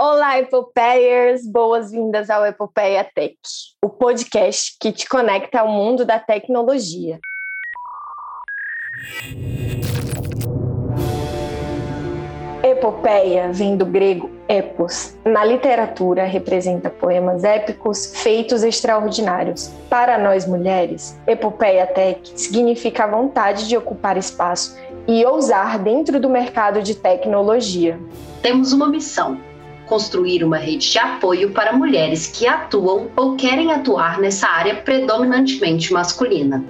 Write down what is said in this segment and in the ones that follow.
Olá, Epopeiers! Boas-vindas ao Epopeia Tech, o podcast que te conecta ao mundo da tecnologia. Epopeia vem do grego epos. Na literatura, representa poemas épicos, feitos extraordinários. Para nós mulheres, epopeia tech significa a vontade de ocupar espaço e ousar dentro do mercado de tecnologia. Temos uma missão construir uma rede de apoio para mulheres que atuam ou querem atuar nessa área predominantemente masculina.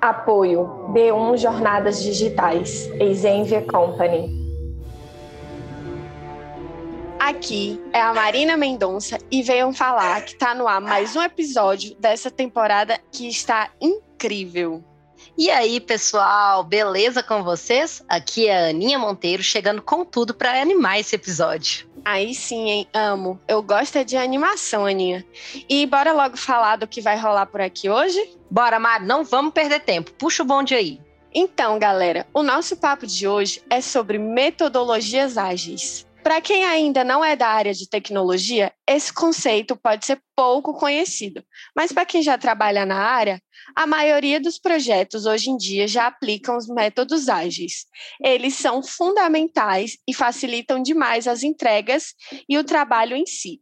Apoio D1 Jornadas Digitais, Exenvia Company. Aqui é a Marina Mendonça e venham falar que está no ar mais um episódio dessa temporada que está incrível. E aí, pessoal, beleza com vocês? Aqui é a Aninha Monteiro chegando com tudo para animar esse episódio. Aí sim, hein? Amo. Eu gosto é de animação, Aninha. E bora logo falar do que vai rolar por aqui hoje? Bora, Mari, não vamos perder tempo. Puxa o bonde aí. Então, galera, o nosso papo de hoje é sobre metodologias ágeis. Para quem ainda não é da área de tecnologia, esse conceito pode ser pouco conhecido, mas para quem já trabalha na área, a maioria dos projetos hoje em dia já aplicam os métodos ágeis. Eles são fundamentais e facilitam demais as entregas e o trabalho em si.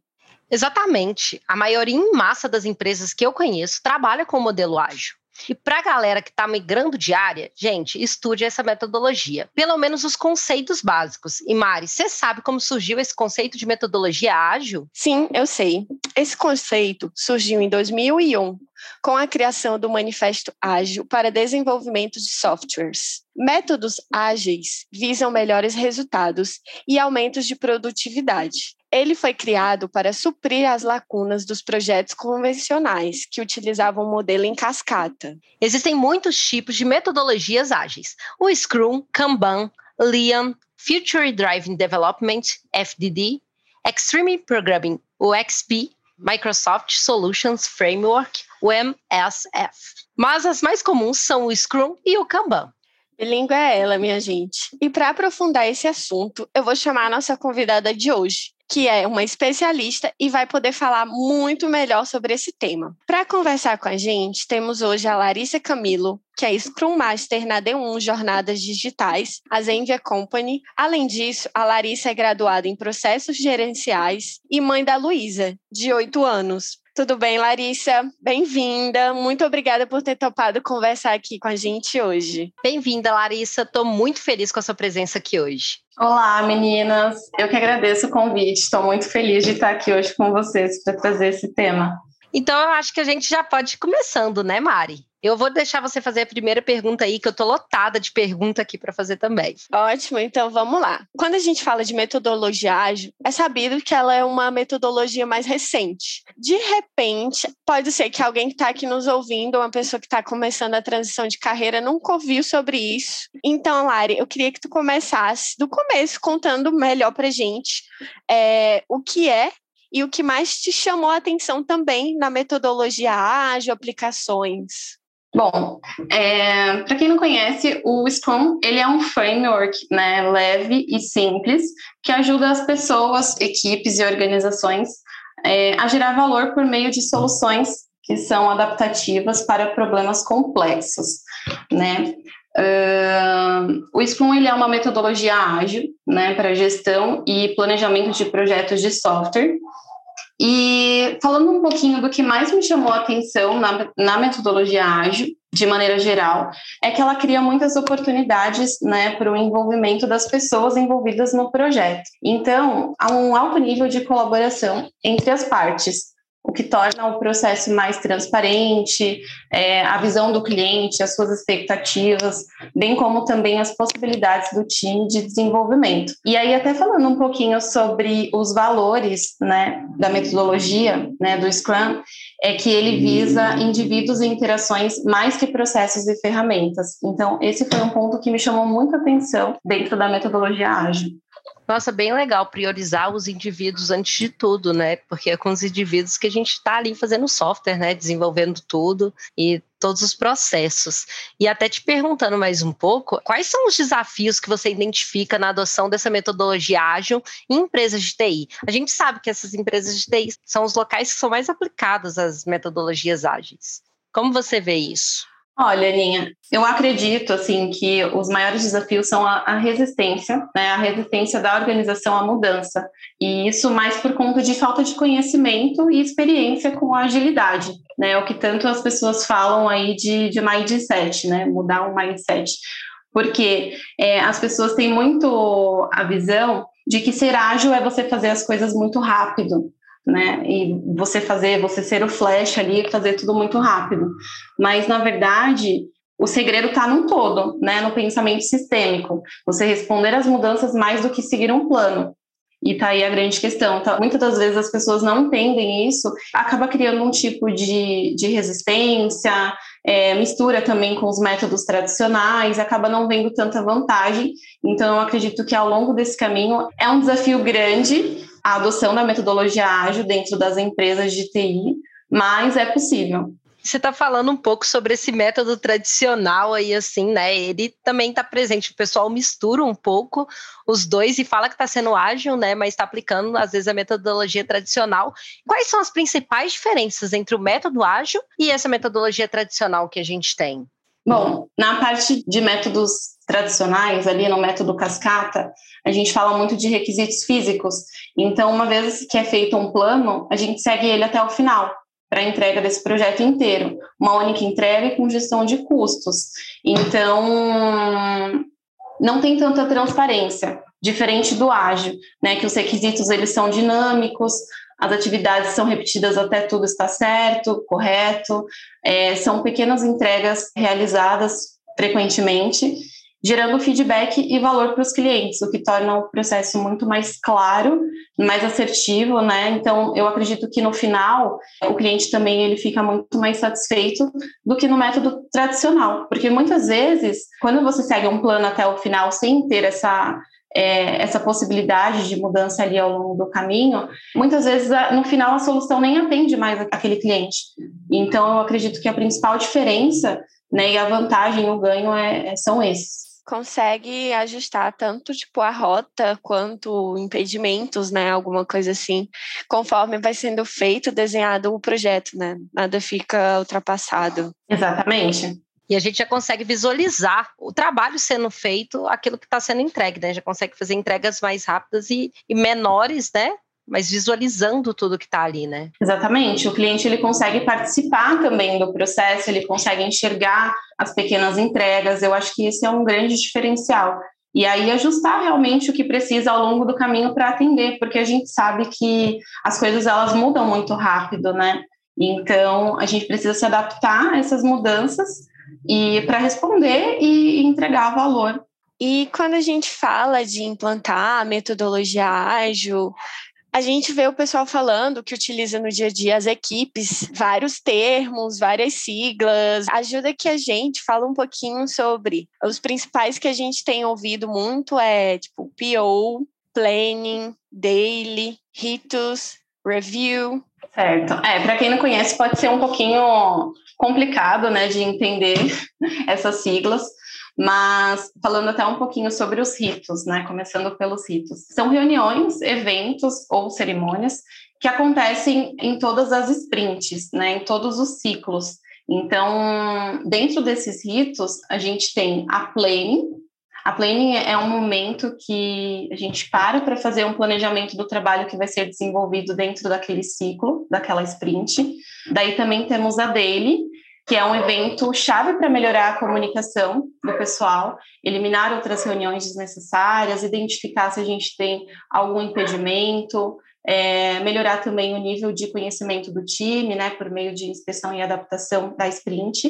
Exatamente. A maioria em massa das empresas que eu conheço trabalha com o modelo ágil. E para a galera que está migrando de área, gente, estude essa metodologia. Pelo menos os conceitos básicos. E Mari, você sabe como surgiu esse conceito de metodologia ágil? Sim, eu sei. Esse conceito surgiu em 2001 com a criação do Manifesto Ágil para Desenvolvimento de Softwares. Métodos ágeis visam melhores resultados e aumentos de produtividade. Ele foi criado para suprir as lacunas dos projetos convencionais, que utilizavam o modelo em cascata. Existem muitos tipos de metodologias ágeis: o Scrum, Kanban, Lean, Future Driving Development, FDD, Extreme Programming, XP, Microsoft Solutions Framework, o MSF. Mas as mais comuns são o Scrum e o Kanban. Bilíngue é ela, minha gente. E para aprofundar esse assunto, eu vou chamar a nossa convidada de hoje, que é uma especialista e vai poder falar muito melhor sobre esse tema. Para conversar com a gente, temos hoje a Larissa Camilo, que é Scrum Master na D1 Jornadas Digitais, a Zenvia Company. Além disso, a Larissa é graduada em Processos Gerenciais e mãe da Luísa, de 8 anos. Tudo bem, Larissa? Bem-vinda. Muito obrigada por ter topado conversar aqui com a gente hoje. Bem-vinda, Larissa. Estou muito feliz com a sua presença aqui hoje. Olá, meninas. Eu que agradeço o convite. Estou muito feliz de estar aqui hoje com vocês para trazer esse tema. Então, eu acho que a gente já pode ir começando, né, Mari? Eu vou deixar você fazer a primeira pergunta aí, que eu tô lotada de pergunta aqui para fazer também. Ótimo, então vamos lá. Quando a gente fala de metodologia ágil, é sabido que ela é uma metodologia mais recente. De repente, pode ser que alguém que está aqui nos ouvindo, uma pessoa que está começando a transição de carreira, nunca ouviu sobre isso. Então, Lari, eu queria que tu começasse do começo, contando melhor para gente é, o que é e o que mais te chamou a atenção também na metodologia ágil, aplicações. Bom, é, para quem não conhece, o Scrum ele é um framework né, leve e simples que ajuda as pessoas, equipes e organizações é, a gerar valor por meio de soluções que são adaptativas para problemas complexos, né? Uh, o Scrum ele é uma metodologia ágil, né, para gestão e planejamento de projetos de software e falando um pouquinho do que mais me chamou a atenção na, na metodologia ágil, de maneira geral, é que ela cria muitas oportunidades né, para o envolvimento das pessoas envolvidas no projeto. Então, há um alto nível de colaboração entre as partes o que torna o processo mais transparente, é, a visão do cliente, as suas expectativas, bem como também as possibilidades do time de desenvolvimento. E aí, até falando um pouquinho sobre os valores né, da metodologia né, do Scrum, é que ele visa indivíduos e interações mais que processos e ferramentas. Então, esse foi um ponto que me chamou muita atenção dentro da metodologia ágil. Nossa, bem legal priorizar os indivíduos antes de tudo, né? Porque é com os indivíduos que a gente está ali fazendo software, né? Desenvolvendo tudo e todos os processos. E até te perguntando mais um pouco, quais são os desafios que você identifica na adoção dessa metodologia ágil em empresas de TI? A gente sabe que essas empresas de TI são os locais que são mais aplicados às metodologias ágeis. Como você vê isso? Olha, Aninha, eu acredito assim que os maiores desafios são a, a, resistência, né, a resistência da organização à mudança, e isso mais por conta de falta de conhecimento e experiência com a agilidade, né, o que tanto as pessoas falam aí de, de mindset, né, mudar um mindset, porque é, as pessoas têm muito a visão de que ser ágil é você fazer as coisas muito rápido, né? E você fazer, você ser o flash ali, fazer tudo muito rápido. Mas na verdade, o segredo está num todo, né? No pensamento sistêmico. Você responder às mudanças mais do que seguir um plano. E tá aí a grande questão. Tá? Muitas das vezes as pessoas não entendem isso, acaba criando um tipo de, de resistência, é, mistura também com os métodos tradicionais, acaba não vendo tanta vantagem. Então, eu acredito que ao longo desse caminho é um desafio grande, a adoção da metodologia ágil dentro das empresas de TI, mas é possível. Você está falando um pouco sobre esse método tradicional aí, assim, né? Ele também está presente. O pessoal mistura um pouco os dois e fala que está sendo ágil, né? Mas está aplicando, às vezes, a metodologia tradicional. Quais são as principais diferenças entre o método ágil e essa metodologia tradicional que a gente tem? Bom, na parte de métodos tradicionais, ali no método cascata, a gente fala muito de requisitos físicos. Então, uma vez que é feito um plano, a gente segue ele até o final para a entrega desse projeto inteiro. Uma única entrega com gestão de custos. Então, não tem tanta transparência, diferente do ágil, né, que os requisitos eles são dinâmicos, as atividades são repetidas até tudo estar certo, correto, é, são pequenas entregas realizadas frequentemente gerando feedback e valor para os clientes, o que torna o processo muito mais claro, mais assertivo, né? Então, eu acredito que no final o cliente também ele fica muito mais satisfeito do que no método tradicional, porque muitas vezes, quando você segue um plano até o final sem ter essa é, essa possibilidade de mudança ali ao longo do caminho, muitas vezes no final a solução nem atende mais aquele cliente. Então, eu acredito que a principal diferença né, e a vantagem, o ganho é, é são esses consegue ajustar tanto tipo a rota quanto impedimentos, né, alguma coisa assim, conforme vai sendo feito, desenhado o projeto, né? Nada fica ultrapassado. Exatamente. E a gente já consegue visualizar o trabalho sendo feito, aquilo que está sendo entregue, né? Já consegue fazer entregas mais rápidas e, e menores, né? mas visualizando tudo que está ali, né? Exatamente. O cliente ele consegue participar também do processo, ele consegue enxergar as pequenas entregas. Eu acho que esse é um grande diferencial. E aí ajustar realmente o que precisa ao longo do caminho para atender, porque a gente sabe que as coisas elas mudam muito rápido, né? Então a gente precisa se adaptar a essas mudanças e para responder e entregar valor e quando a gente fala de implantar metodologia ágil, a gente vê o pessoal falando que utiliza no dia a dia as equipes vários termos, várias siglas. Ajuda que a gente fala um pouquinho sobre os principais que a gente tem ouvido muito é tipo PO, planning, daily, ritos, review. Certo. É, para quem não conhece, pode ser um pouquinho complicado, né, de entender essas siglas. Mas falando até um pouquinho sobre os ritos, né? Começando pelos ritos. São reuniões, eventos ou cerimônias que acontecem em todas as sprints, né? Em todos os ciclos. Então, dentro desses ritos, a gente tem a planning. A planning é um momento que a gente para para fazer um planejamento do trabalho que vai ser desenvolvido dentro daquele ciclo, daquela sprint. Daí também temos a daily, que é um evento chave para melhorar a comunicação do pessoal, eliminar outras reuniões desnecessárias, identificar se a gente tem algum impedimento, é, melhorar também o nível de conhecimento do time, né, por meio de inspeção e adaptação da sprint.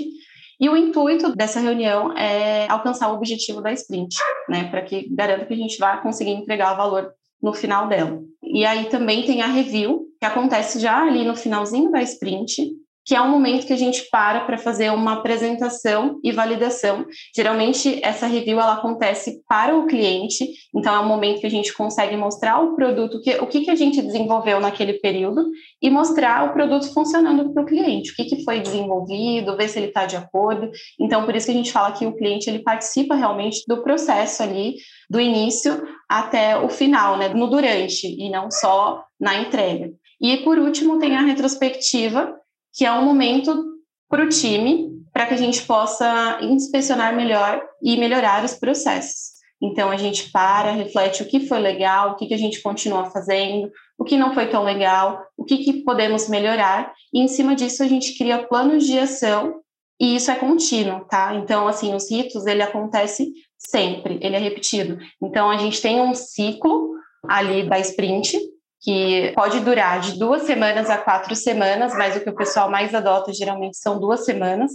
E o intuito dessa reunião é alcançar o objetivo da sprint, né, para que garanta que a gente vá conseguir entregar o valor no final dela. E aí também tem a review, que acontece já ali no finalzinho da sprint, que é um momento que a gente para para fazer uma apresentação e validação. Geralmente essa review ela acontece para o cliente, então é um momento que a gente consegue mostrar o produto, que, o que, que a gente desenvolveu naquele período e mostrar o produto funcionando para o cliente, o que, que foi desenvolvido, ver se ele está de acordo. Então por isso que a gente fala que o cliente ele participa realmente do processo ali, do início até o final, né, no durante e não só na entrega. E por último tem a retrospectiva, que é um momento para o time, para que a gente possa inspecionar melhor e melhorar os processos. Então, a gente para, reflete o que foi legal, o que, que a gente continua fazendo, o que não foi tão legal, o que, que podemos melhorar, e em cima disso a gente cria planos de ação, e isso é contínuo, tá? Então, assim, os ritos, ele acontece sempre, ele é repetido. Então, a gente tem um ciclo ali da sprint, que pode durar de duas semanas a quatro semanas, mas o que o pessoal mais adota geralmente são duas semanas.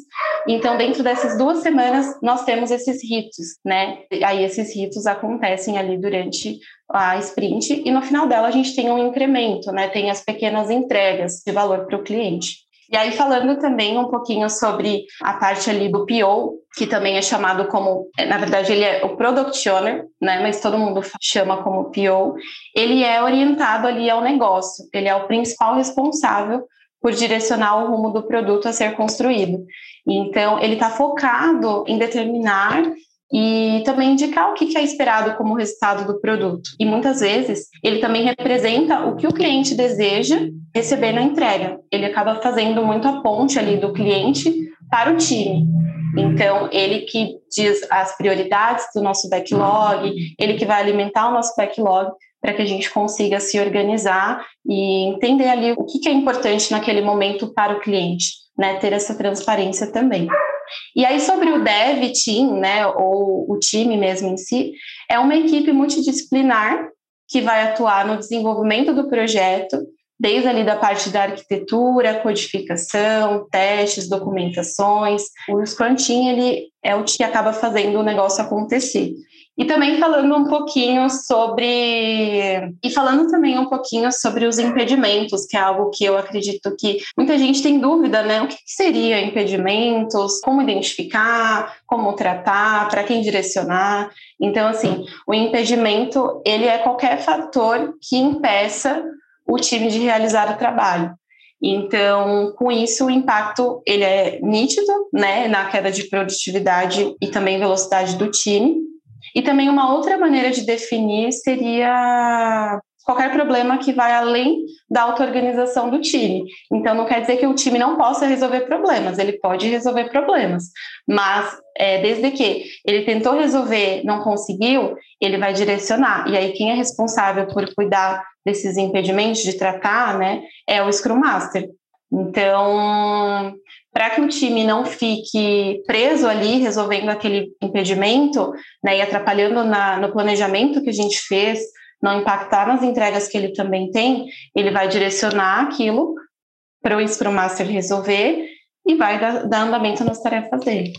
Então, dentro dessas duas semanas, nós temos esses ritos, né? Aí esses ritos acontecem ali durante a sprint e no final dela a gente tem um incremento, né? Tem as pequenas entregas de valor para o cliente. E aí, falando também um pouquinho sobre a parte ali do PO, que também é chamado como, na verdade, ele é o Product Owner, né? Mas todo mundo chama como PO. Ele é orientado ali ao negócio, ele é o principal responsável por direcionar o rumo do produto a ser construído. Então, ele está focado em determinar e também indicar o que é esperado como resultado do produto. E muitas vezes ele também representa o que o cliente deseja receber na entrega. Ele acaba fazendo muito a ponte ali do cliente para o time. Então, ele que diz as prioridades do nosso backlog, ele que vai alimentar o nosso backlog para que a gente consiga se organizar e entender ali o que é importante naquele momento para o cliente, né? Ter essa transparência também. E aí, sobre o dev team, né, ou o time mesmo em si, é uma equipe multidisciplinar que vai atuar no desenvolvimento do projeto, desde ali da parte da arquitetura, codificação, testes, documentações. O Scrum Team, ele é o que acaba fazendo o negócio acontecer. E também falando um pouquinho sobre. E falando também um pouquinho sobre os impedimentos, que é algo que eu acredito que muita gente tem dúvida, né? O que seria impedimentos, como identificar, como tratar, para quem direcionar. Então, assim, o impedimento ele é qualquer fator que impeça o time de realizar o trabalho. Então, com isso, o impacto ele é nítido, né, na queda de produtividade e também velocidade do time. E também uma outra maneira de definir seria qualquer problema que vai além da auto-organização do time. Então, não quer dizer que o time não possa resolver problemas, ele pode resolver problemas, mas é, desde que ele tentou resolver, não conseguiu, ele vai direcionar. E aí, quem é responsável por cuidar desses impedimentos de tratar, né, é o Scrum Master. Então, para que o time não fique preso ali resolvendo aquele impedimento, né, e atrapalhando na, no planejamento que a gente fez, não impactar nas entregas que ele também tem, ele vai direcionar aquilo para o Scrum Master resolver e vai dar, dar andamento nas tarefas dele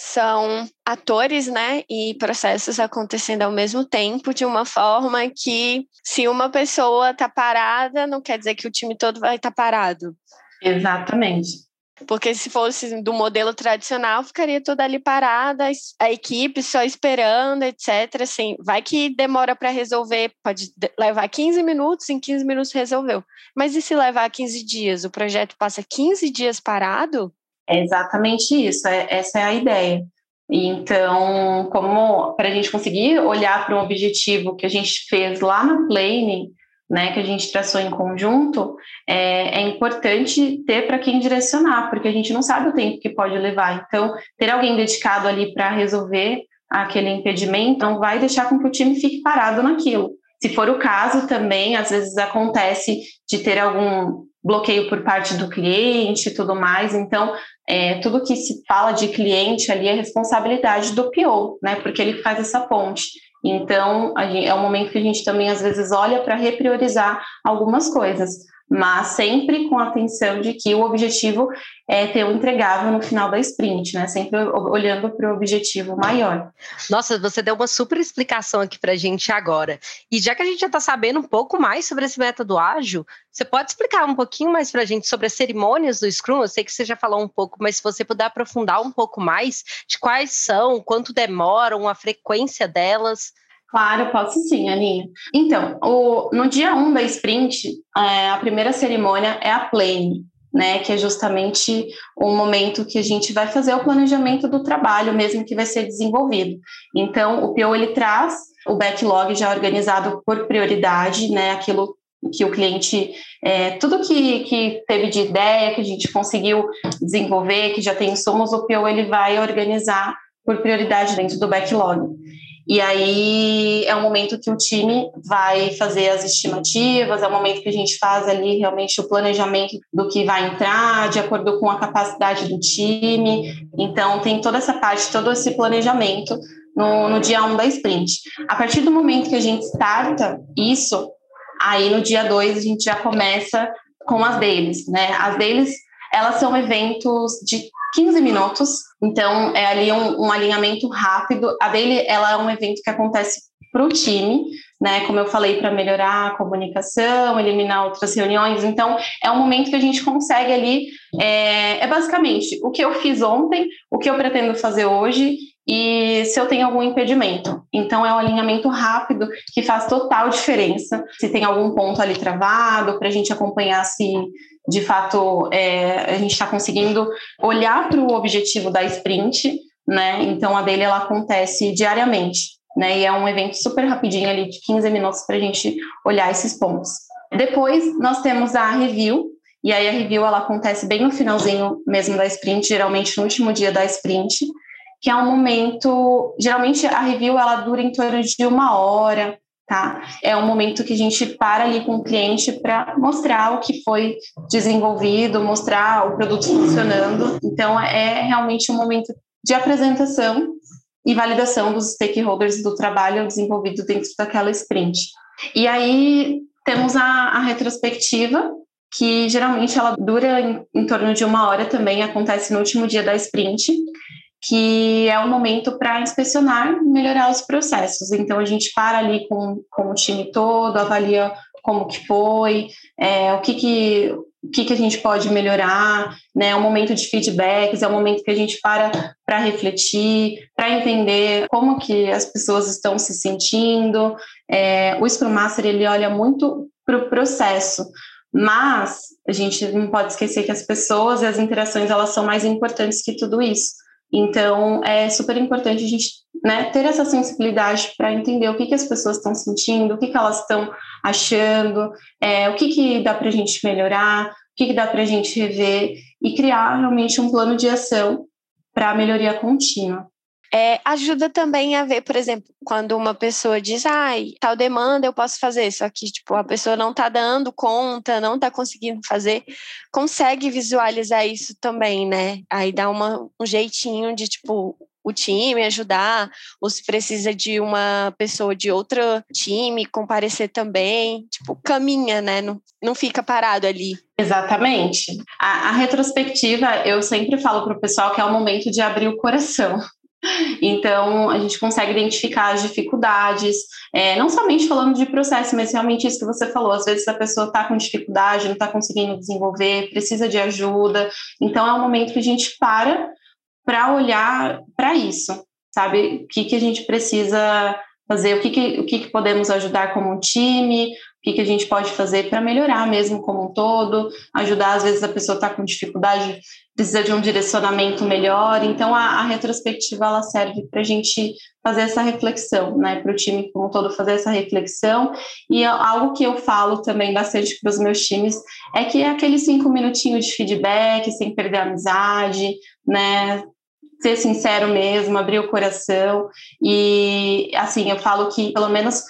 são atores, né, e processos acontecendo ao mesmo tempo de uma forma que se uma pessoa está parada, não quer dizer que o time todo vai estar tá parado. Exatamente. Porque se fosse do modelo tradicional, ficaria toda ali parada, a equipe só esperando, etc. Assim, vai que demora para resolver, pode levar 15 minutos, em 15 minutos resolveu. Mas e se levar 15 dias? O projeto passa 15 dias parado? É exatamente isso, é, essa é a ideia. Então, como para a gente conseguir olhar para um objetivo que a gente fez lá na planning, né, que a gente traçou em conjunto, é, é importante ter para quem direcionar, porque a gente não sabe o tempo que pode levar. Então, ter alguém dedicado ali para resolver aquele impedimento não vai deixar com que o time fique parado naquilo. Se for o caso também, às vezes acontece de ter algum bloqueio por parte do cliente e tudo mais. Então, é, tudo que se fala de cliente ali é responsabilidade do PO, né? Porque ele faz essa ponte. Então, gente, é um momento que a gente também às vezes olha para repriorizar algumas coisas. Mas sempre com a atenção de que o objetivo é ter um entregável no final da sprint, né? Sempre olhando para o objetivo maior. Nossa, você deu uma super explicação aqui para a gente agora. E já que a gente já está sabendo um pouco mais sobre esse método ágil, você pode explicar um pouquinho mais para a gente sobre as cerimônias do Scrum? Eu sei que você já falou um pouco, mas se você puder aprofundar um pouco mais de quais são, quanto demoram, a frequência delas. Claro, posso sim, Aninha. Então, o, no dia 1 um da sprint, é, a primeira cerimônia é a plane, né, que é justamente o momento que a gente vai fazer o planejamento do trabalho mesmo que vai ser desenvolvido. Então, o PO ele traz o backlog já organizado por prioridade, né, aquilo que o cliente, é, tudo que, que teve de ideia, que a gente conseguiu desenvolver, que já tem insumos, o PO ele vai organizar por prioridade dentro do backlog. E aí é um momento que o time vai fazer as estimativas, é o momento que a gente faz ali realmente o planejamento do que vai entrar, de acordo com a capacidade do time. Então, tem toda essa parte, todo esse planejamento no, no dia 1 um da sprint. A partir do momento que a gente starta isso, aí no dia 2 a gente já começa com as deles, né? As deles, elas são eventos de 15 minutos, então é ali um, um alinhamento rápido. A dele, ela é um evento que acontece para o time, né? Como eu falei, para melhorar a comunicação, eliminar outras reuniões. Então, é um momento que a gente consegue ali. É, é, basicamente o que eu fiz ontem, o que eu pretendo fazer hoje e se eu tenho algum impedimento. Então, é um alinhamento rápido que faz total diferença. Se tem algum ponto ali travado, para a gente acompanhar se de fato é, a gente está conseguindo olhar para o objetivo da sprint, né? Então a dele ela acontece diariamente, né? E é um evento super rapidinho ali de 15 minutos para a gente olhar esses pontos. Depois nós temos a review, e aí a review ela acontece bem no finalzinho mesmo da sprint, geralmente no último dia da sprint, que é um momento, geralmente a review ela dura em torno de uma hora, tá? É um momento que a gente para ali com o cliente para mostrar o que foi desenvolvido, mostrar o produto funcionando. Então, é realmente um momento de apresentação e validação dos stakeholders do trabalho desenvolvido dentro daquela sprint. E aí temos a, a retrospectiva, que geralmente ela dura em, em torno de uma hora também, acontece no último dia da sprint que é o momento para inspecionar, melhorar os processos. Então a gente para ali com, com o time todo, avalia como que foi, é, o que que o que, que a gente pode melhorar, né? É um momento de feedbacks, é um momento que a gente para para refletir, para entender como que as pessoas estão se sentindo. É, o Scrum Master ele olha muito para o processo, mas a gente não pode esquecer que as pessoas e as interações elas são mais importantes que tudo isso. Então, é super importante a gente né, ter essa sensibilidade para entender o que, que as pessoas estão sentindo, o que, que elas estão achando, é, o que, que dá para a gente melhorar, o que, que dá para a gente rever e criar realmente um plano de ação para a melhoria contínua. É, ajuda também a ver, por exemplo, quando uma pessoa diz, ai, tal demanda eu posso fazer, só que tipo, a pessoa não está dando conta, não está conseguindo fazer, consegue visualizar isso também, né? Aí dá uma, um jeitinho de, tipo, o time ajudar, ou se precisa de uma pessoa de outro time comparecer também, tipo, caminha, né? Não, não fica parado ali. Exatamente. A, a retrospectiva, eu sempre falo para o pessoal que é o momento de abrir o coração. Então, a gente consegue identificar as dificuldades, é, não somente falando de processo, mas realmente isso que você falou. Às vezes a pessoa está com dificuldade, não está conseguindo desenvolver, precisa de ajuda. Então, é um momento que a gente para para olhar para isso, sabe? O que, que a gente precisa fazer, o que, que, o que, que podemos ajudar como time, o que, que a gente pode fazer para melhorar mesmo como um todo, ajudar, às vezes a pessoa está com dificuldade, precisa de um direcionamento melhor, então a, a retrospectiva ela serve para a gente fazer essa reflexão, né, para o time como um todo fazer essa reflexão, e algo que eu falo também bastante para os meus times é que é aquele cinco minutinhos de feedback, sem perder a amizade, né, ser sincero mesmo, abrir o coração, e assim, eu falo que pelo menos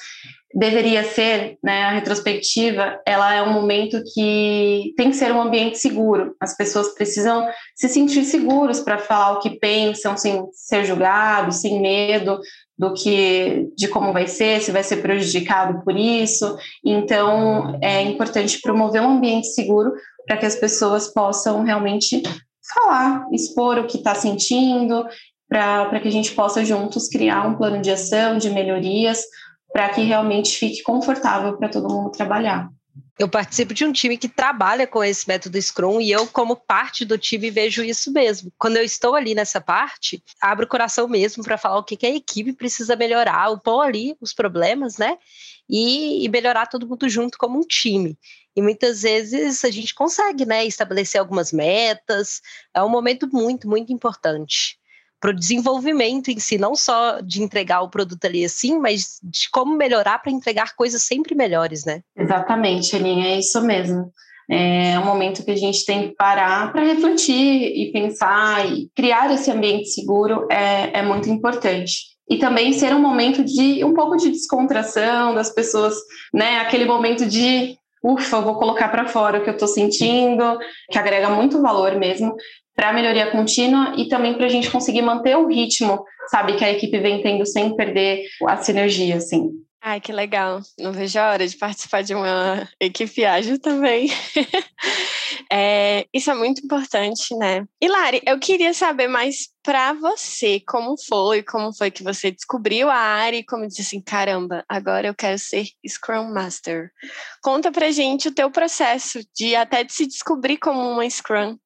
deveria ser, né, a retrospectiva, ela é um momento que tem que ser um ambiente seguro. As pessoas precisam se sentir seguros para falar o que pensam, sem ser julgados, sem medo, do que de como vai ser, se vai ser prejudicado por isso. Então, é importante promover um ambiente seguro para que as pessoas possam realmente falar, expor o que está sentindo, para que a gente possa juntos criar um plano de ação, de melhorias, para que realmente fique confortável para todo mundo trabalhar. Eu participo de um time que trabalha com esse método Scrum e eu, como parte do time, vejo isso mesmo. Quando eu estou ali nessa parte, abro o coração mesmo para falar o que, que a equipe precisa melhorar, pôr ali os problemas, né? E, e melhorar todo mundo junto como um time. E muitas vezes a gente consegue, né, estabelecer algumas metas. É um momento muito, muito importante para o desenvolvimento em si, não só de entregar o produto ali assim, mas de como melhorar para entregar coisas sempre melhores, né? Exatamente, Aninha, é isso mesmo. É um momento que a gente tem que parar para refletir e pensar e criar esse ambiente seguro é, é muito importante. E também ser um momento de um pouco de descontração das pessoas, né? Aquele momento de ufa, vou colocar para fora o que eu estou sentindo, que agrega muito valor mesmo para melhoria contínua e também para a gente conseguir manter o ritmo, sabe, que a equipe vem tendo sem perder a sinergia, assim. Ai, que legal. Não vejo a hora de participar de uma equipe ágil também. é, isso é muito importante, né? E Lari, eu queria saber mais para você, como foi, como foi que você descobriu a área e como disse assim, caramba, agora eu quero ser Scrum Master. Conta pra gente o teu processo de até de se descobrir como uma Scrum.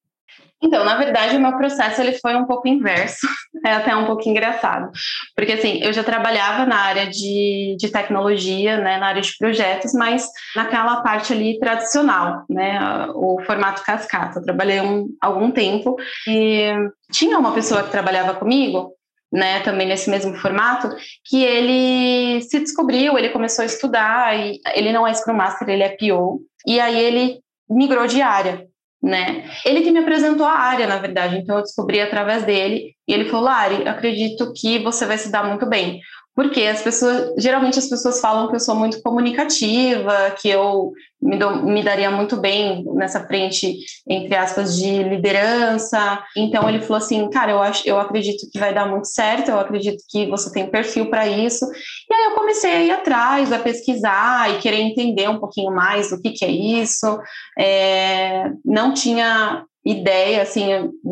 Então, na verdade, o meu processo ele foi um pouco inverso, é até um pouco engraçado, porque assim, eu já trabalhava na área de, de tecnologia, né, na área de projetos, mas naquela parte ali tradicional, né, o formato cascata. Eu trabalhei um, algum tempo e tinha uma pessoa que trabalhava comigo, né, também nesse mesmo formato, que ele se descobriu, ele começou a estudar, e ele não é Scrum Master, ele é PO, e aí ele migrou de área né? Ele que me apresentou a área, na verdade, então eu descobri através dele, e ele falou, Lari, acredito que você vai se dar muito bem, porque as pessoas, geralmente as pessoas falam que eu sou muito comunicativa, que eu me, do, me, daria muito bem nessa frente, entre aspas, de liderança. Então ele falou assim, cara, eu acho, eu acredito que vai dar muito certo, eu acredito que você tem perfil para isso. E aí eu comecei a ir atrás, a pesquisar e querer entender um pouquinho mais do que, que é isso. É, não tinha ideia, assim,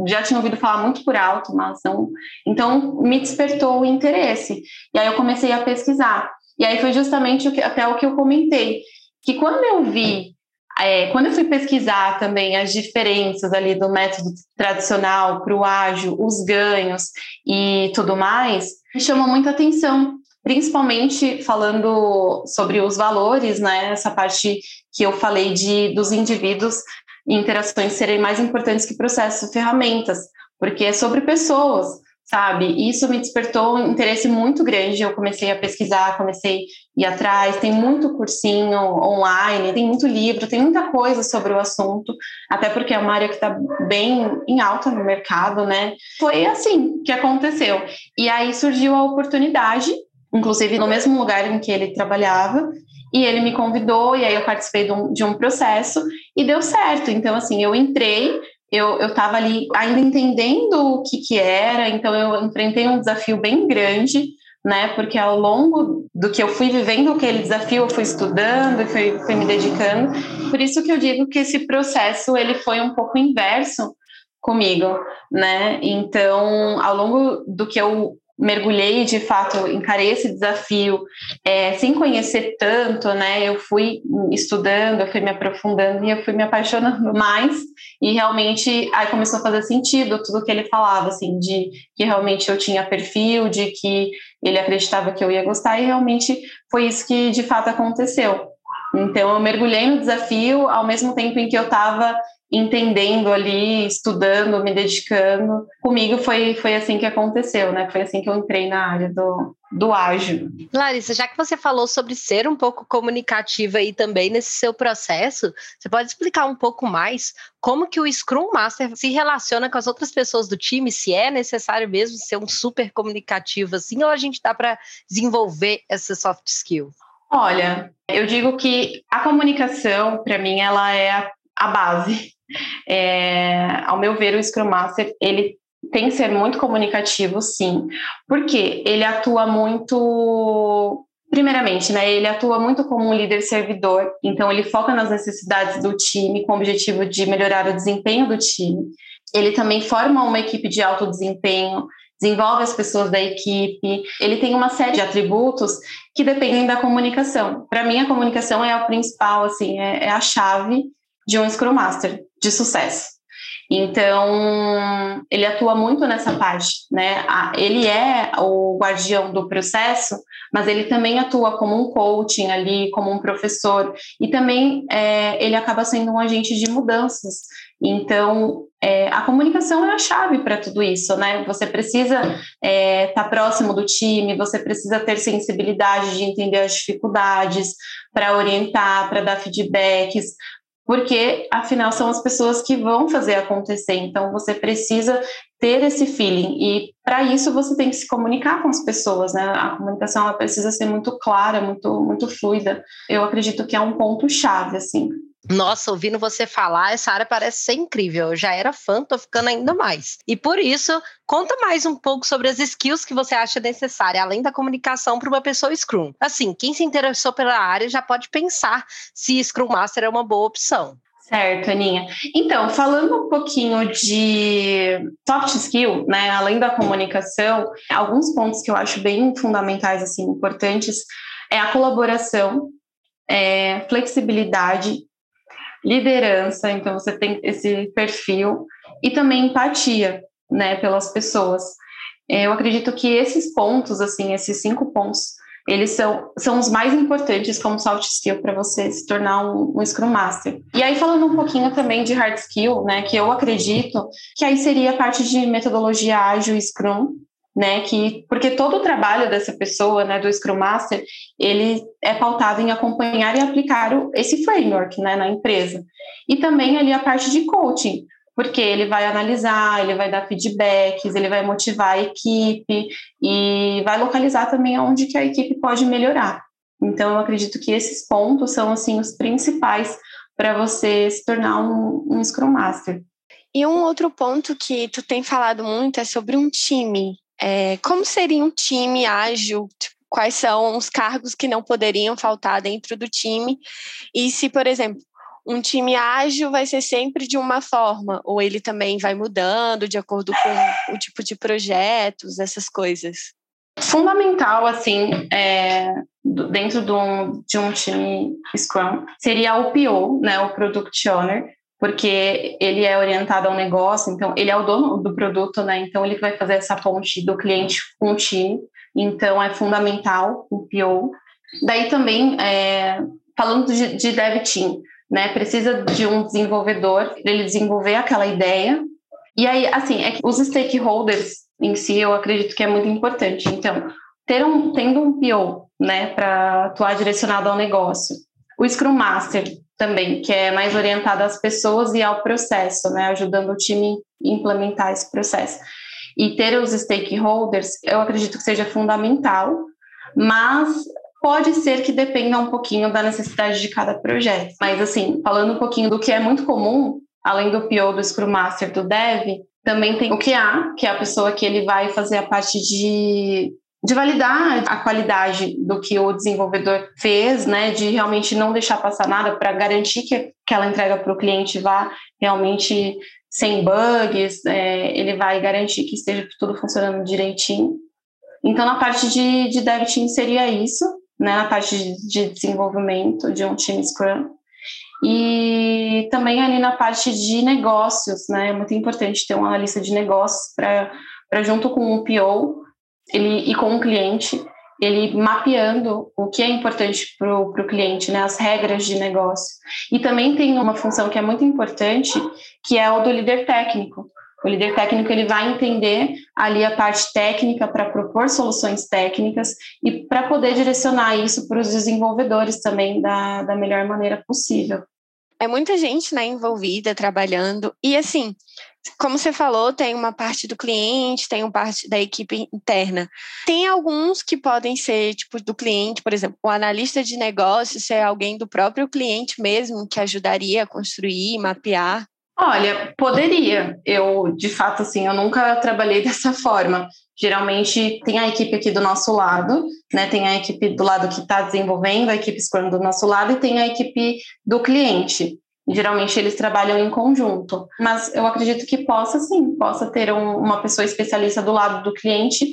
já tinha ouvido falar muito por alto, mas não. Então, me despertou o interesse. E aí eu comecei a pesquisar. E aí foi justamente o que, até o que eu comentei, que quando eu vi, é, quando eu fui pesquisar também as diferenças ali do método tradicional para o ágil, os ganhos e tudo mais, me chamou muita atenção. Principalmente falando sobre os valores, né? Essa parte que eu falei de dos indivíduos interações serem mais importantes que processos, ferramentas, porque é sobre pessoas, sabe? Isso me despertou um interesse muito grande. Eu comecei a pesquisar, comecei a ir atrás. Tem muito cursinho online, tem muito livro, tem muita coisa sobre o assunto, até porque é uma área que está bem em alta no mercado, né? Foi assim que aconteceu. E aí surgiu a oportunidade, inclusive no mesmo lugar em que ele trabalhava, e ele me convidou, e aí eu participei de um, de um processo e deu certo. Então, assim, eu entrei, eu estava ali ainda entendendo o que, que era, então eu enfrentei um desafio bem grande, né? Porque ao longo do que eu fui vivendo aquele desafio, eu fui estudando, fui, fui me dedicando. Por isso que eu digo que esse processo ele foi um pouco inverso comigo, né? Então, ao longo do que eu mergulhei de fato, encarei esse desafio é, sem conhecer tanto, né? Eu fui estudando, eu fui me aprofundando e eu fui me apaixonando mais e realmente aí começou a fazer sentido tudo que ele falava, assim, de que realmente eu tinha perfil, de que ele acreditava que eu ia gostar e realmente foi isso que de fato aconteceu. Então eu mergulhei no desafio ao mesmo tempo em que eu estava entendendo ali, estudando, me dedicando. Comigo foi, foi assim que aconteceu, né? Foi assim que eu entrei na área do, do ágil. Larissa, já que você falou sobre ser um pouco comunicativa aí também nesse seu processo, você pode explicar um pouco mais como que o Scrum Master se relaciona com as outras pessoas do time, se é necessário mesmo ser um super comunicativo assim, ou a gente dá para desenvolver essa soft skill? Olha, eu digo que a comunicação, para mim, ela é a, a base é, ao meu ver, o Scrum Master, ele tem que ser muito comunicativo, sim, porque ele atua muito Primeiramente, né, ele atua muito como um líder servidor, então ele foca nas necessidades do time com o objetivo de melhorar o desempenho do time. Ele também forma uma equipe de alto desempenho, desenvolve as pessoas da equipe. Ele tem uma série de atributos que dependem da comunicação. Para mim, a comunicação é a principal, assim, é, é a chave de um Scrum Master de sucesso. Então, ele atua muito nessa parte, né? Ele é o guardião do processo, mas ele também atua como um coaching ali, como um professor, e também é, ele acaba sendo um agente de mudanças. Então, é, a comunicação é a chave para tudo isso, né? Você precisa estar é, tá próximo do time, você precisa ter sensibilidade de entender as dificuldades, para orientar, para dar feedbacks, porque afinal são as pessoas que vão fazer acontecer. Então você precisa ter esse feeling e para isso você tem que se comunicar com as pessoas, né? A comunicação ela precisa ser muito clara, muito muito fluida. Eu acredito que é um ponto chave assim. Nossa, ouvindo você falar, essa área parece ser incrível. Eu já era fã, tô ficando ainda mais. E por isso, conta mais um pouco sobre as skills que você acha necessária, além da comunicação para uma pessoa Scrum. Assim, quem se interessou pela área já pode pensar se Scrum Master é uma boa opção. Certo, Aninha. Então, falando um pouquinho de soft skill, né, além da comunicação, alguns pontos que eu acho bem fundamentais, assim, importantes, é a colaboração, é, flexibilidade liderança, então você tem esse perfil, e também empatia, né, pelas pessoas. É, eu acredito que esses pontos, assim, esses cinco pontos, eles são, são os mais importantes como soft skill para você se tornar um, um, Scrum Master. E aí, falando um pouquinho também de hard skill, né, que eu acredito que aí seria a parte de metodologia ágil Scrum, né? Que porque todo o trabalho dessa pessoa, né, do Scrum Master, ele é pautado em acompanhar e aplicar o, esse framework, né, na empresa. E também ali a parte de coaching, porque ele vai analisar, ele vai dar feedbacks, ele vai motivar a equipe e vai localizar também onde que a equipe pode melhorar. Então, eu acredito que esses pontos são assim os principais para você se tornar um, um Scrum Master. E um outro ponto que tu tem falado muito é sobre um time, é, como seria um time ágil? Tipo, quais são os cargos que não poderiam faltar dentro do time? E se, por exemplo, um time ágil vai ser sempre de uma forma, ou ele também vai mudando de acordo com o tipo de projetos, essas coisas? Fundamental, assim, é, dentro de um, de um time Scrum, seria o PO, né, o Product Owner, porque ele é orientado ao negócio, então ele é o dono do produto, né? Então ele vai fazer essa ponte do cliente com o time. Então é fundamental o PO. Daí também é, falando de, de dev team, né? Precisa de um desenvolvedor ele desenvolver aquela ideia. E aí, assim, é os stakeholders em si eu acredito que é muito importante. Então, ter um, tendo um PO, né, para atuar direcionado ao negócio. O Scrum Master também, que é mais orientada às pessoas e ao processo, né, ajudando o time a implementar esse processo. E ter os stakeholders, eu acredito que seja fundamental, mas pode ser que dependa um pouquinho da necessidade de cada projeto. Mas assim, falando um pouquinho do que é muito comum, além do PO, do Scrum Master, do Dev, também tem o QA, que é a pessoa que ele vai fazer a parte de de validar a qualidade do que o desenvolvedor fez, né, de realmente não deixar passar nada para garantir que aquela entrega para o cliente vá realmente sem bugs, é, ele vai garantir que esteja tudo funcionando direitinho. Então, na parte de, de dev team seria isso, né, na parte de, de desenvolvimento de um time Scrum. E também ali na parte de negócios, né, é muito importante ter um analista de negócios para junto com o PO ele e com o cliente, ele mapeando o que é importante para o cliente, né, as regras de negócio. E também tem uma função que é muito importante, que é o do líder técnico. O líder técnico ele vai entender ali a parte técnica para propor soluções técnicas e para poder direcionar isso para os desenvolvedores também da, da melhor maneira possível. É muita gente né, envolvida, trabalhando. E assim, como você falou, tem uma parte do cliente, tem uma parte da equipe interna. Tem alguns que podem ser, tipo, do cliente, por exemplo, o analista de negócios, ser alguém do próprio cliente mesmo, que ajudaria a construir, mapear. Olha, poderia. Eu, de fato, assim, eu nunca trabalhei dessa forma. Geralmente tem a equipe aqui do nosso lado, né? Tem a equipe do lado que está desenvolvendo, a equipe Scrum do nosso lado, e tem a equipe do cliente. Geralmente eles trabalham em conjunto, mas eu acredito que possa sim, possa ter um, uma pessoa especialista do lado do cliente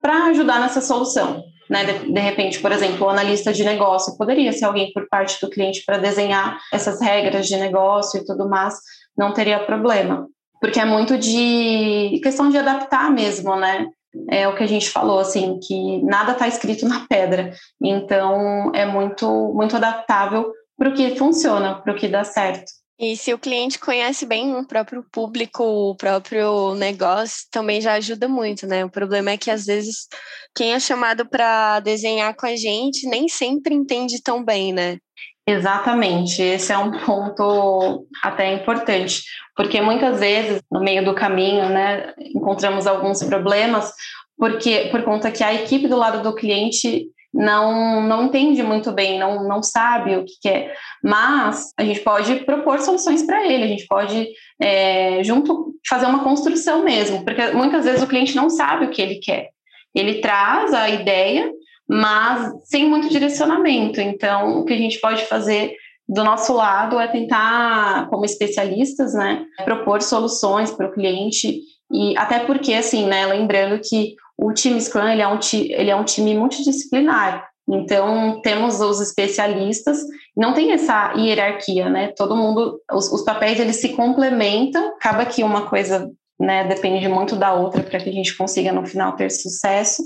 para ajudar nessa solução. Né? De, de, repente, por exemplo, o analista de negócio poderia ser alguém por parte do cliente para desenhar essas regras de negócio e tudo mais, não teria problema. Porque é muito de questão de adaptar mesmo, né? É o que a gente falou, assim, que nada está escrito na pedra. Então, é muito, muito adaptável para o que funciona, para o que dá certo. E se o cliente conhece bem o próprio público, o próprio negócio, também já ajuda muito, né? O problema é que às vezes quem é chamado para desenhar com a gente nem sempre entende tão bem, né? Exatamente, esse é um ponto até importante, porque muitas vezes no meio do caminho, né, encontramos alguns problemas, porque por conta que a equipe do lado do cliente não, não entende muito bem, não, não sabe o que quer, mas a gente pode propor soluções para ele, a gente pode, é, junto, fazer uma construção mesmo, porque muitas vezes o cliente não sabe o que ele quer. Ele traz a ideia, mas sem muito direcionamento. Então, o que a gente pode fazer do nosso lado é tentar, como especialistas, né, propor soluções para o cliente e até porque, assim, né, lembrando que o time Scrum ele é um, ele é um time multidisciplinar. Então, temos os especialistas, não tem essa hierarquia, né? Todo mundo, os, os papéis eles se complementam, acaba que uma coisa né, depende muito da outra para que a gente consiga no final ter sucesso,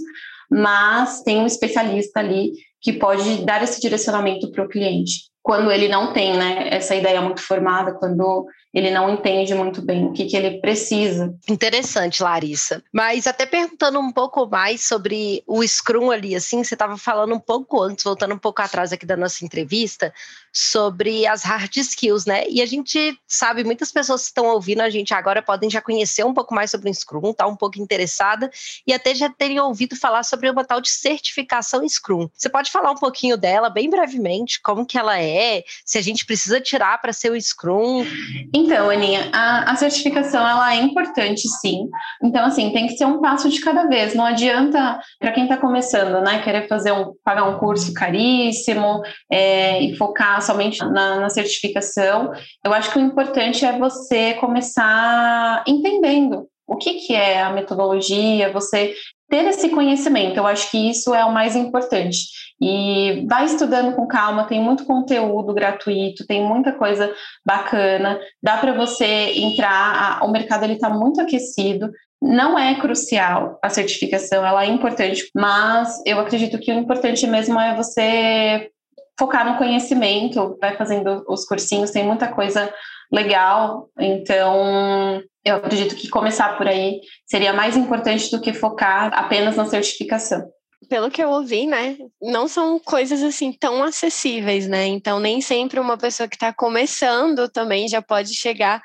mas tem um especialista ali que pode dar esse direcionamento para o cliente. Quando ele não tem né, essa ideia muito formada, quando ele não entende muito bem o que, que ele precisa. Interessante, Larissa. Mas até perguntando um pouco mais sobre o Scrum ali, assim, você estava falando um pouco antes, voltando um pouco atrás aqui da nossa entrevista, sobre as hard skills, né? E a gente sabe, muitas pessoas que estão ouvindo a gente agora podem já conhecer um pouco mais sobre o Scrum, tá um pouco interessada, e até já terem ouvido falar sobre uma tal de certificação Scrum. Você pode falar um pouquinho dela, bem brevemente, como que ela é, se a gente precisa tirar para ser o Scrum? Então, Aninha, a, a, certificação ela é importante, sim. Então, assim, tem que ser um passo de cada vez. Não adianta para quem está começando, né, querer fazer um pagar um curso caríssimo é, e focar somente na, na certificação. Eu acho que o importante é você começar entendendo o que, que é a metodologia, você ter esse conhecimento. Eu acho que isso é o mais importante. E vai estudando com calma, tem muito conteúdo gratuito, tem muita coisa bacana. Dá para você entrar, o mercado ele está muito aquecido. Não é crucial a certificação, ela é importante, mas eu acredito que o importante mesmo é você focar no conhecimento, vai fazendo os cursinhos, tem muita coisa legal. Então, eu acredito que começar por aí seria mais importante do que focar apenas na certificação. Pelo que eu ouvi, né, não são coisas assim tão acessíveis, né? Então, nem sempre uma pessoa que está começando também já pode chegar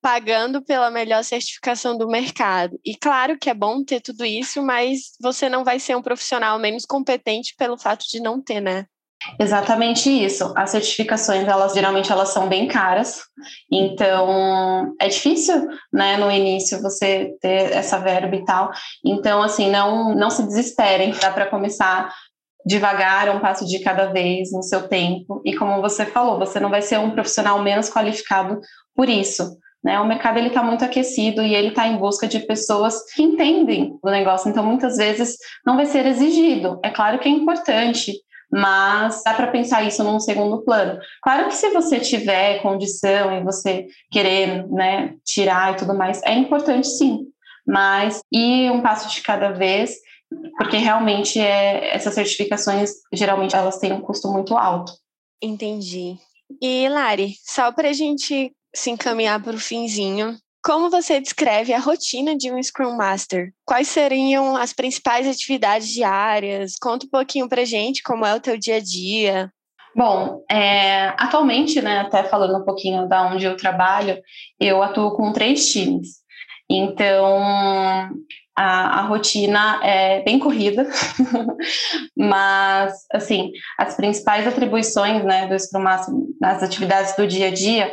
pagando pela melhor certificação do mercado. E claro que é bom ter tudo isso, mas você não vai ser um profissional menos competente pelo fato de não ter, né? Exatamente isso. As certificações, elas geralmente elas são bem caras, então é difícil, né, no início você ter essa verba e tal. Então, assim, não não se desesperem, dá para começar devagar, um passo de cada vez no seu tempo. E como você falou, você não vai ser um profissional menos qualificado por isso. Né, o mercado ele está muito aquecido e ele está em busca de pessoas que entendem o negócio. Então, muitas vezes não vai ser exigido. É claro que é importante mas dá para pensar isso num segundo plano. Claro que se você tiver condição e você querer né, tirar e tudo mais, é importante sim, mas ir um passo de cada vez, porque realmente é, essas certificações, geralmente, elas têm um custo muito alto. Entendi. E, Lari, só para a gente se encaminhar para o finzinho, como você descreve a rotina de um Scrum Master? Quais seriam as principais atividades diárias? Conta um pouquinho para gente como é o teu dia a dia. Bom, é, atualmente, né, até falando um pouquinho da onde eu trabalho, eu atuo com três times. Então, a, a rotina é bem corrida, mas, assim, as principais atribuições, né, do Scrum Master nas atividades do dia a dia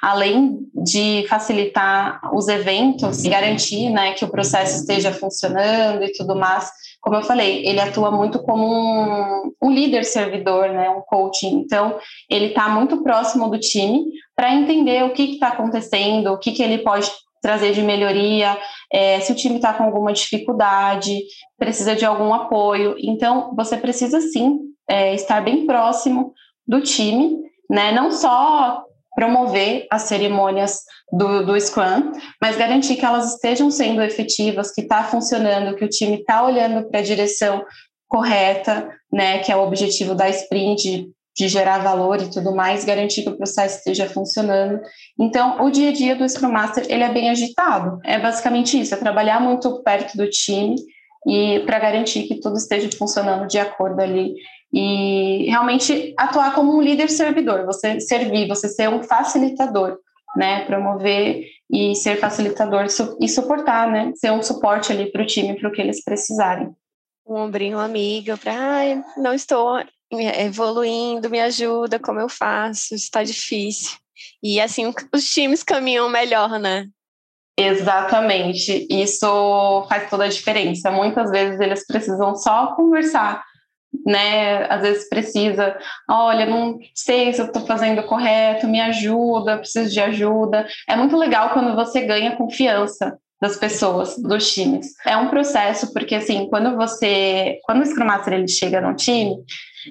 além de facilitar os eventos e garantir né, que o processo esteja funcionando e tudo mais, como eu falei, ele atua muito como um, um líder servidor, né, um coaching. Então, ele está muito próximo do time para entender o que está acontecendo, o que, que ele pode trazer de melhoria, é, se o time está com alguma dificuldade, precisa de algum apoio. Então, você precisa sim é, estar bem próximo do time, né? Não só promover as cerimônias do, do Scrum, mas garantir que elas estejam sendo efetivas, que está funcionando, que o time está olhando para a direção correta, né, que é o objetivo da sprint, de gerar valor e tudo mais, garantir que o processo esteja funcionando. Então, o dia a dia do Scrum Master, ele é bem agitado. É basicamente isso, é trabalhar muito perto do time e para garantir que tudo esteja funcionando de acordo ali e realmente atuar como um líder servidor, você servir, você ser um facilitador, né, promover e ser facilitador e suportar, né, ser um suporte ali para o time, para o que eles precisarem. Um ombrinho amigo para, não estou evoluindo, me ajuda, como eu faço, está difícil. E assim os times caminham melhor, né? Exatamente, isso faz toda a diferença. Muitas vezes eles precisam só conversar, né? Às vezes precisa, olha, não sei se eu estou fazendo correto, me ajuda, preciso de ajuda. É muito legal quando você ganha confiança das pessoas, dos times. É um processo porque assim, quando você, quando o Scrum Master ele chega no time,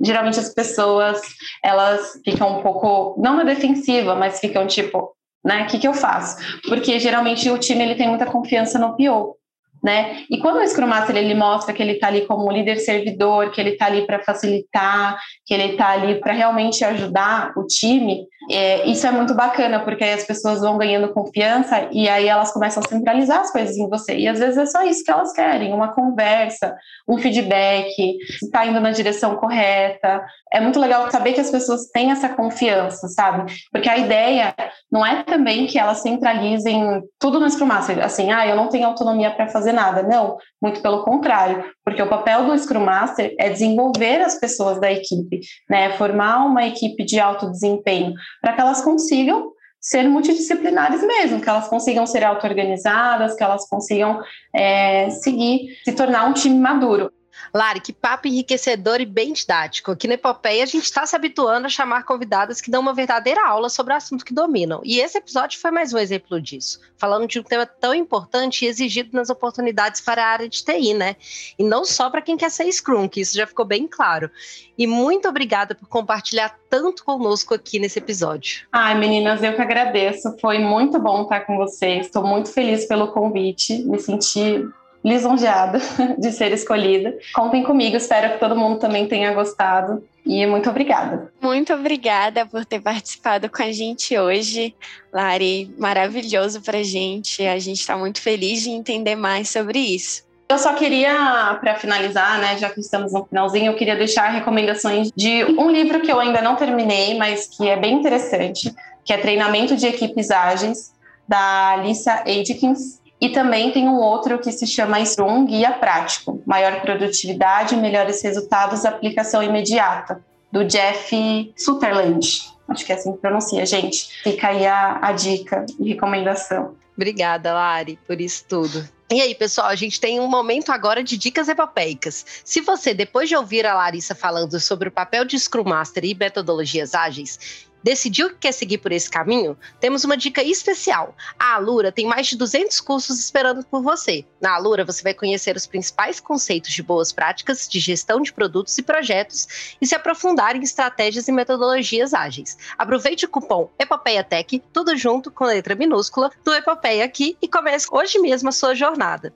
geralmente as pessoas elas ficam um pouco não na defensiva, mas ficam tipo, né, o que que eu faço? Porque geralmente o time ele tem muita confiança no PO né? E quando o Scrum Master ele mostra que ele está ali como líder servidor, que ele está ali para facilitar, que ele está ali para realmente ajudar o time, é, isso é muito bacana, porque aí as pessoas vão ganhando confiança e aí elas começam a centralizar as coisas em você. E às vezes é só isso que elas querem, uma conversa, um feedback, se está indo na direção correta. É muito legal saber que as pessoas têm essa confiança, sabe? Porque a ideia não é também que elas centralizem tudo no Scrum Master, assim, ah, eu não tenho autonomia para fazer nada. Não, muito pelo contrário, porque o papel do Scrum Master é desenvolver as pessoas da equipe, né? Formar uma equipe de alto desempenho para que elas consigam ser multidisciplinares mesmo, que elas consigam ser auto-organizadas, que elas consigam é, seguir, se tornar um time maduro. Lari, que papo enriquecedor e bem didático. Aqui na Epopeia, a gente está se habituando a chamar convidadas que dão uma verdadeira aula sobre o assunto que dominam. E esse episódio foi mais um exemplo disso. Falando de um tema tão importante e exigido nas oportunidades para a área de TI, né? E não só para quem quer ser Scrum, que isso já ficou bem claro. E muito obrigada por compartilhar tanto conosco aqui nesse episódio. Ai, meninas, eu que agradeço. Foi muito bom estar com vocês. Estou muito feliz pelo convite. Me senti lisonjeada de ser escolhida. Contem comigo, espero que todo mundo também tenha gostado. E muito obrigada. Muito obrigada por ter participado com a gente hoje, Lari. Maravilhoso para a gente. A gente está muito feliz de entender mais sobre isso. Eu só queria, para finalizar, né, já que estamos no finalzinho, eu queria deixar recomendações de um livro que eu ainda não terminei, mas que é bem interessante, que é Treinamento de Equipes Ágeis, da Lisa Adkins. E também tem um outro que se chama Scrum Guia Prático, Maior Produtividade, Melhores Resultados, Aplicação Imediata, do Jeff Sutherland. Acho que é assim que pronuncia, gente. Fica aí a, a dica e recomendação. Obrigada, Lari, por isso tudo. E aí, pessoal, a gente tem um momento agora de dicas epopeicas. Se você, depois de ouvir a Larissa falando sobre o papel de Scrum Master e metodologias ágeis, decidiu que quer seguir por esse caminho, temos uma dica especial. A Alura tem mais de 200 cursos esperando por você. Na Alura, você vai conhecer os principais conceitos de boas práticas de gestão de produtos e projetos e se aprofundar em estratégias e metodologias ágeis. Aproveite o cupom EPOPEIATEC, tudo junto com letra minúscula, do Epopeia aqui e comece hoje mesmo a sua jornada.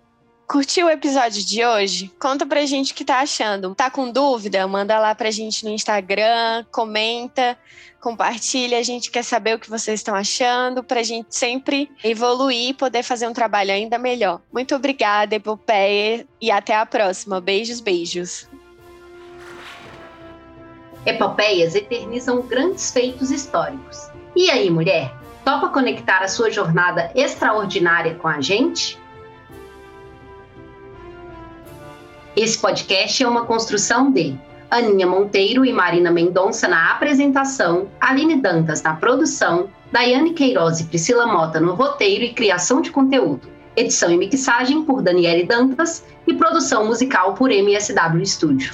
Curtiu o episódio de hoje? Conta pra gente o que tá achando. Tá com dúvida? Manda lá pra gente no Instagram, comenta, compartilha. A gente quer saber o que vocês estão achando pra gente sempre evoluir e poder fazer um trabalho ainda melhor. Muito obrigada, Epopeia, e até a próxima. Beijos, beijos. Epopeias eternizam grandes feitos históricos. E aí, mulher? Topa conectar a sua jornada extraordinária com a gente? Esse podcast é uma construção de Aninha Monteiro e Marina Mendonça na apresentação, Aline Dantas na produção, Daiane Queiroz e Priscila Mota no roteiro e criação de conteúdo. Edição e mixagem por Daniele Dantas e produção musical por MSW Studio.